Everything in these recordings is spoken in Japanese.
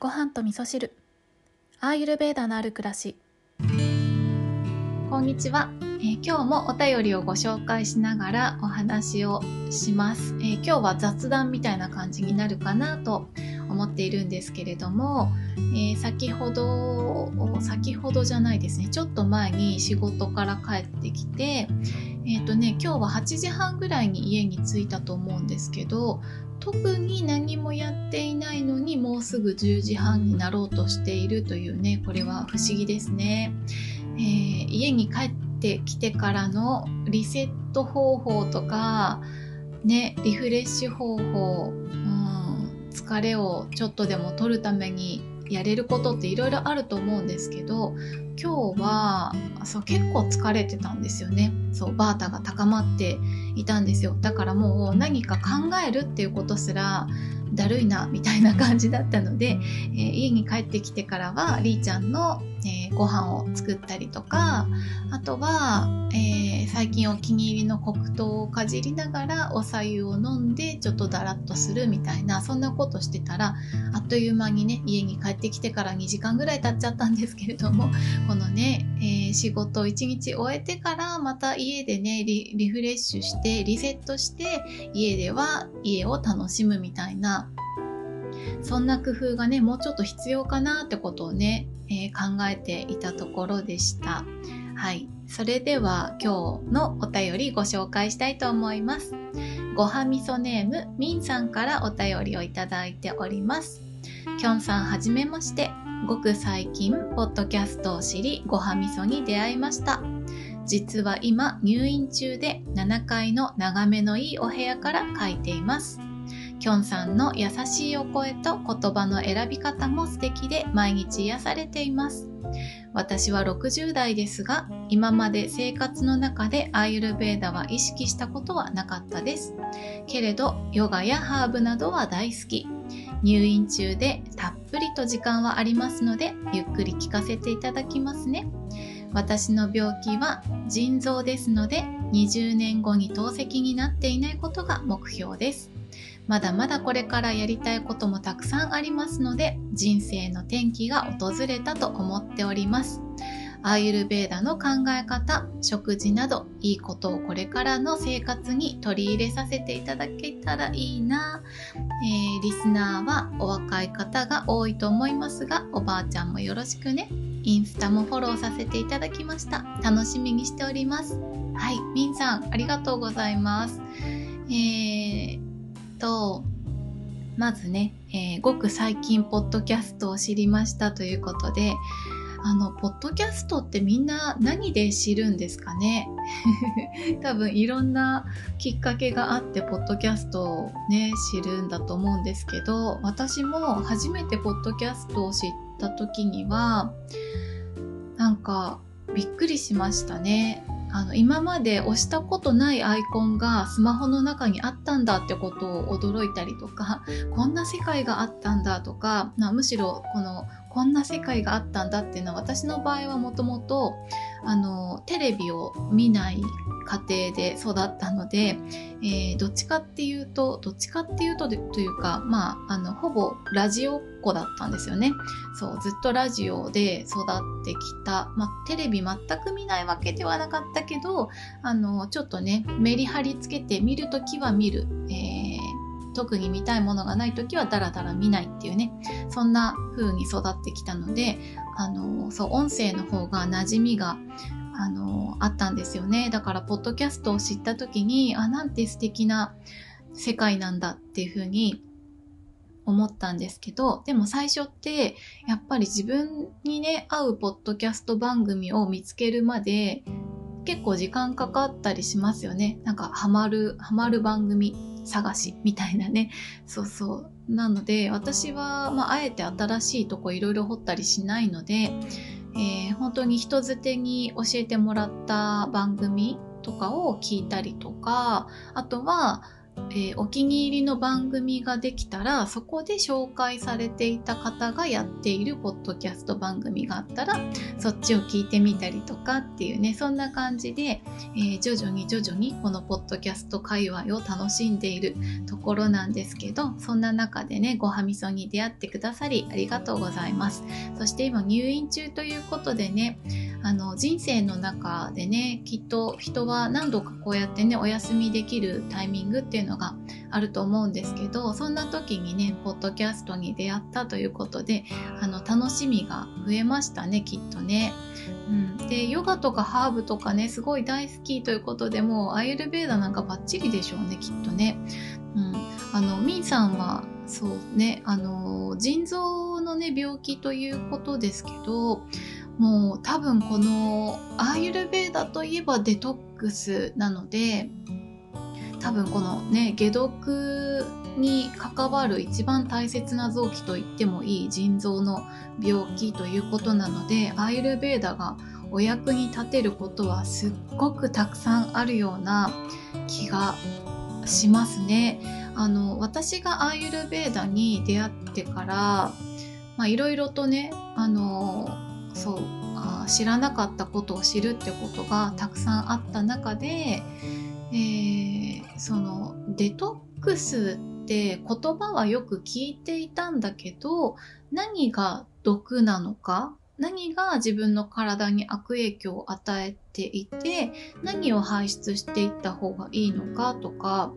ご飯と味噌汁。アーユルベーダのある暮らし。こんにちは、えー今日もお便りをご紹介しながらお話をします、えー今日は雑談みたいな感じになるかなと思っているんですけれども、えー先ほど先ほどじゃないですね。ちょっと前に仕事から帰ってきてえっ、とね今日は8時半ぐらいに家に着いたと思うんですけど特に何もやっていないのにもうすぐ10時半になろうとしているというねこれは不思議ですね、えー家に帰ってきてからのリセット方法とかねリフレッシュ方法、うん、疲れをちょっとでも取るためにやれることっていろいろあると思うんですけど今日はそう結構疲れてたんですよね。そうバータが高まっていたんですよ。だからもう何か考えるっていうことすらだるいなみたいな感じだったので、えー家に帰ってきてからはりーちゃんの、えーご飯を作ったりとかあとは、えー最近お気に入りの黒糖をかじりながらお白湯を飲んでちょっとだらっとするみたいなそんなことしてたらあっという間にね家に帰ってきてから2時間ぐらい経っちゃったんですけれどもこのね、えー仕事を1日終えてからまた家でねリフレッシュしてリセットして家では家を楽しむみたいなそんな工夫がねもうちょっと必要かなってことをね、えー考えていたところでした。はい。それでは今日のお便りご紹介したいと思います。ごはみそネームみんさんからお便りをいただいております。きょんさんはじめまして。ごく最近ポッドキャストを知りごはみそに出会いました。実は今入院中で7階の眺めのいいお部屋から書いています。きょんさんの優しいお声と言葉の選び方も素敵で毎日癒されています。私は60代ですが今まで生活の中でアーユルベーダは意識したことはなかったです。けれどヨガやハーブなどは大好き。入院中でたっぷりと時間はありますのでゆっくり聞かせていただきますね。私の病気は腎臓ですので20年後に透析になっていないことが目標です。まだまだこれからやりたいこともたくさんありますので人生の転機が訪れたと思っております。アーユルベーダの考え方食事などいいことをこれからの生活に取り入れさせていただけたらいいな、えーリスナーはお若い方が多いと思いますがおばあちゃんもよろしくね。インスタもフォローさせていただきました。楽しみにしております。はいみんさんありがとうございます。えー、とまずね、えーごく最近ポッドキャストを知りましたということであのポッドキャストってみんな何で知るんですかね？多分いろんなきっかけがあってポッドキャストをね知るんだと思うんですけど私も初めてポッドキャストを知った時にはなんかびっくりしましたね。あの今まで押したことないアイコンがスマホの中にあったんだってことを驚いたりとかこんな世界があったんだとか、ま、むしろこのこんな世界があったんだっていうのは私の場合はもともとあのテレビを見ない家庭で育ったので、えーどっちかっていうとどっちかっていうとというかまああのほぼラジオっ子だったんですよね。そうずっとラジオで育ってきた、まあ、テレビ全く見ないわけではなかったけどあのちょっとねメリハリつけて見るときは見る、えー特に見たいものがないときはダラダラ見ないっていうね。そんな風に育ってきたのであのそう音声の方が馴染みがあのあったんですよね。だからポッドキャストを知った時にあなんて素敵な世界なんだっていう風に思ったんですけどでも最初ってやっぱり自分にね合うポッドキャスト番組を見つけるまで結構時間かかったりしますよね。なんかハマるハマる番組。探しみたいなね。そうそう。なので私は、まあ、あえて新しいとこいろいろ掘ったりしないので、えー本当に人づてに教えてもらった番組とかを聞いたりとかあとはえー、お気に入りの番組ができたらそこで紹介されていた方がやっているポッドキャスト番組があったらそっちを聞いてみたりとかっていうねそんな感じで、えー、徐々に徐々にこのポッドキャスト界隈を楽しんでいるところなんですけどそんな中でねごはみそに出会ってくださりありがとうございます。そして今入院中ということでねあの人生の中でねきっと人は何度かこうやってねお休みできるタイミングっていうのがあると思うんですけどそんな時にねポッドキャストに出会ったということであの楽しみが増えましたねきっとね。うん、でヨガとかハーブとかねすごい大好きということでもうアイルベーダなんかバッチリでしょうねきっとね。うん、あのミンさんはそうねあの腎臓のね病気ということですけどもう多分このアーユルベーダといえばデトックスなので多分このね解毒に関わる一番大切な臓器と言ってもいい腎臓の病気ということなのでアーユルベーダがお役に立てることはすっごくたくさんあるような気がしますね。あの私がアーユルベーダに出会ってからいろいろとねあのそうあ知らなかったことを知るってことがたくさんあった中で、えー、そのデトックスって言葉はよく聞いていたんだけど何が毒なのか何が自分の体に悪影響を与えていて何を排出していった方がいいのかとか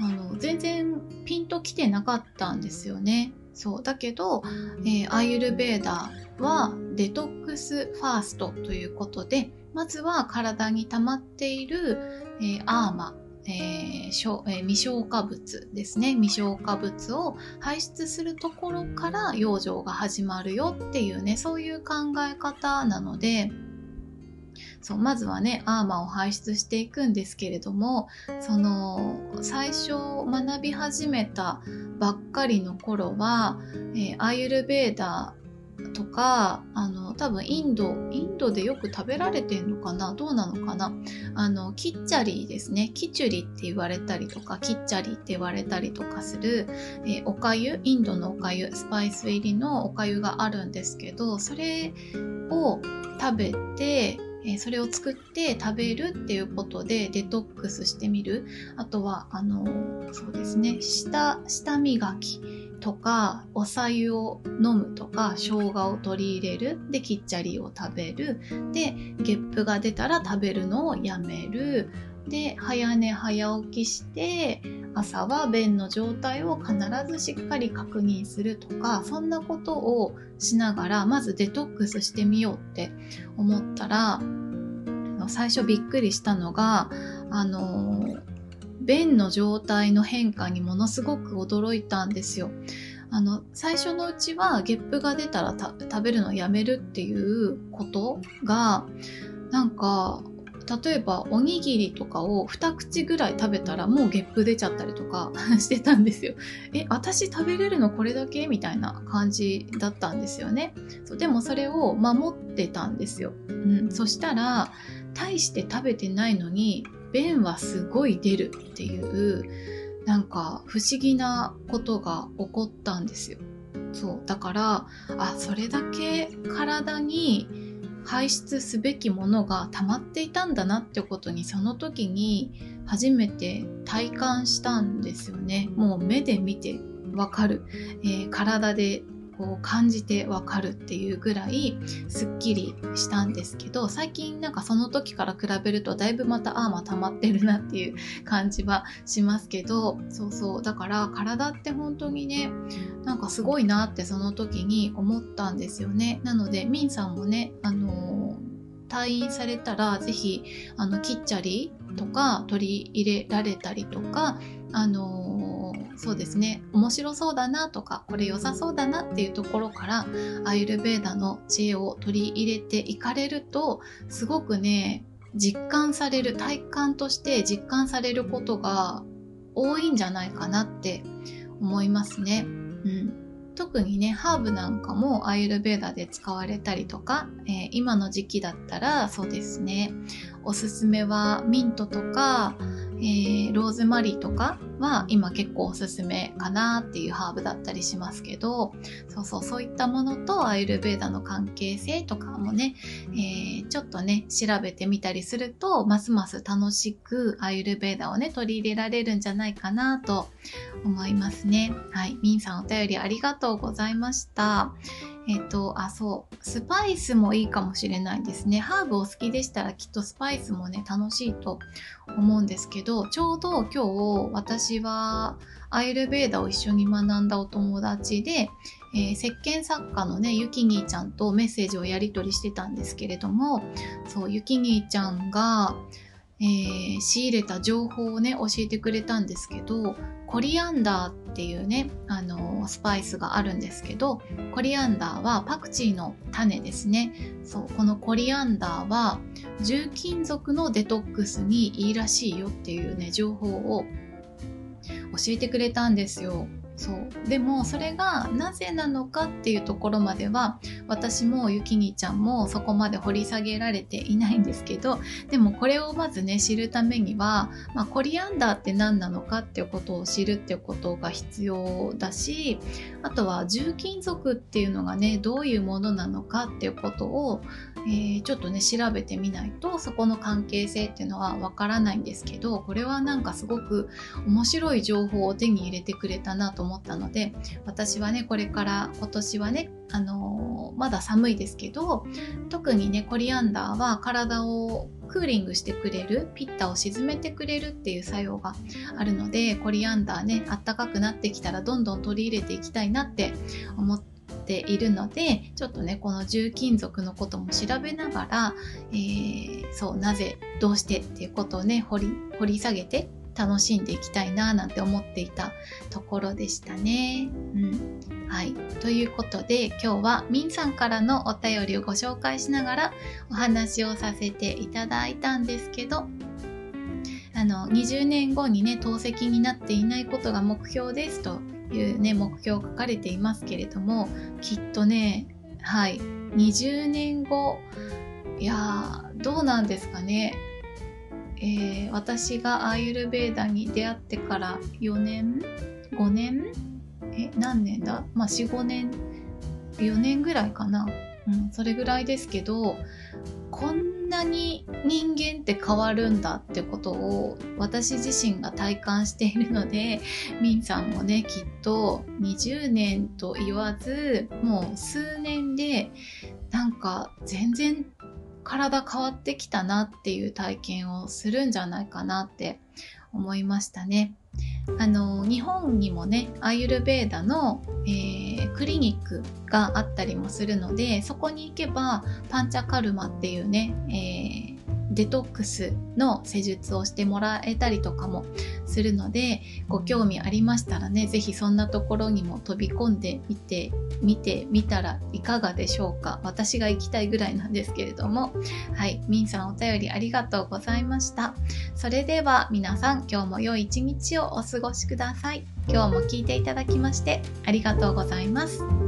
あの全然ピンときてなかったんですよね。そうだけど、えー、アイユルベーダはデトックスファーストということでまずは体に溜まっている、えー、アーマえーしょえー、未消化物ですね。未消化物を排出するところから養生が始まるよっていうねそういう考え方なのでそうまずはねアーマーを排出していくんですけれどもその最初学び始めたばっかりの頃は、えー、アーユルベーダーとかあの多分インドインドでよく食べられてんのかな？どうなのかな？あのキッチャリーですね。キチュリって言われたりとかキッチャリーって言われたりとかする、えー、おかゆインドのおかゆスパイス入りのおかゆがあるんですけどそれを食べてえそれを作って食べるっていうことでデトックスしてみる。あとはあのそうですね舌舌磨きとかおさゆを飲むとか生姜を取り入れる。できっちゃりを食べる。でゲップが出たら食べるのをやめる。で早寝早起きして朝は便の状態を必ずしっかり確認するとかそんなことをしながらまずデトックスしてみようって思ったら最初びっくりしたのがあの便の状態の変化にものすごく驚いたんですよ。あの最初のうちはゲップが出たら食べるのをやめるっていうことがなんか例えばおにぎりとかを2口ぐらい食べたらもうゲップ出ちゃったりとか してたんですよ。え、私食べれるのこれだけ？みたいな感じだったんですよね。そうでもそれを守ってたんですよ。うん、そしたら大して食べてないのに便はすごい出るっていうなんか不思議なことが起こったんですよ。そうだからあそれだけ体に排出すべきものが溜まっていたんだなってことにその時に初めて体感したんですよね。もう目で見てわかる、えー、体でこう感じてわかるっていうぐらいすっきりしたんですけど最近なんかその時から比べるとだいぶまたああま溜まってるなっていう感じはしますけどそうそう。だから体って本当にねなんかすごいなってその時に思ったんですよね。なのでミンさんもねあの退院されたら是非あのキッチャリとか取り入れられたりとかあのそうですね面白そうだなとかこれ良さそうだなっていうところからアイルベーダの知恵を取り入れていかれるとすごくね実感される体感として実感されることが多いんじゃないかなって思いますね。うん特にねハーブなんかもアイルベーダで使われたりとか、えー、今の時期だったらそうですね。おすすめはミントとか、えー、ローズマリーとかは今結構おすすめかなっていうハーブだったりしますけどそうそうそういったものとアイルベーダの関係性とかもね、えー、ちょっとね調べてみたりするとますます楽しくアイルベーダをね取り入れられるんじゃないかなと思いますね。はい。ミンさんお便りありがとうございました。えっ、と、あ、そう、スパイスもいいかもしれないですね。ハーブお好きでしたらきっとスパイスもね、楽しいと思うんですけど、ちょうど今日私はアイルベーダを一緒に学んだお友達で、えー、石鹸作家のね、ゆきにーちゃんとメッセージをやり取りしてたんですけれども、そう、ゆきにーちゃんが、えー、仕入れた情報をね教えてくれたんですけどコリアンダーっていうねあのスパイスがあるんですけどコリアンダーはパクチーの種ですね。そうこのコリアンダーは重金属のデトックスにいいらしいよっていうね情報を教えてくれたんですよ。そう。でもそれがなぜなのかっていうところまでは私もゆきにちゃんもそこまで掘り下げられていないんですけどでもこれをまずね知るためには、まあ、コリアンダーって何なのかっていうことを知るっていうことが必要だしあとは重金属っていうのがねどういうものなのかっていうことを、えー、ちょっとね調べてみないとそこの関係性っていうのはわからないんですけどこれはなんかすごく面白い情報を手に入れてくれたなと思ったので私はねこれから今年はねあのー、まだ寒いですけど特にねコリアンダーは体をクーリングしてくれるピッタを沈めてくれるっていう作用があるのでコリアンダーねあったかくなってきたらどんどん取り入れていきたいなって思っているのでちょっとねこの重金属のことも調べながら、えー、そうなぜどうしてっていうことをね掘り掘り下げて楽しんでいきたいななんて思っていたところでしたね。うんはい。ということで今日はみんさんからのお便りをご紹介しながらお話をさせていただいたんですけどあの20年後にね透析になっていないことが目標ですというね目標を書かれていますけれどもきっとねはい20年後いやどうなんですかねえー、私がアーユルベーダに出会ってから4年？5年？え何年だ？まあ45年。4年ぐらいかな、うん、それぐらいですけどこんなに人間って変わるんだってことを私自身が体感しているので ミンさんもねきっと20年と言わずもう数年でなんか全然体変わってきたなっていう体験をするんじゃないかなって思いましたね。あの日本にもねアユルベーダの、えー、クリニックがあったりもするのでそこに行けばパンチャカルマっていうね、えーデトックスの施術をしてもらえたりとかもするのでご興味ありましたらね是非そんなところにも飛び込んでみてみてみたらいかがでしょうか。私が行きたいぐらいなんですけれども。はい。みんさんお便りありがとうございました。それでは皆さん今日も良い一日をお過ごしください。今日も聞いていただきましてありがとうございます。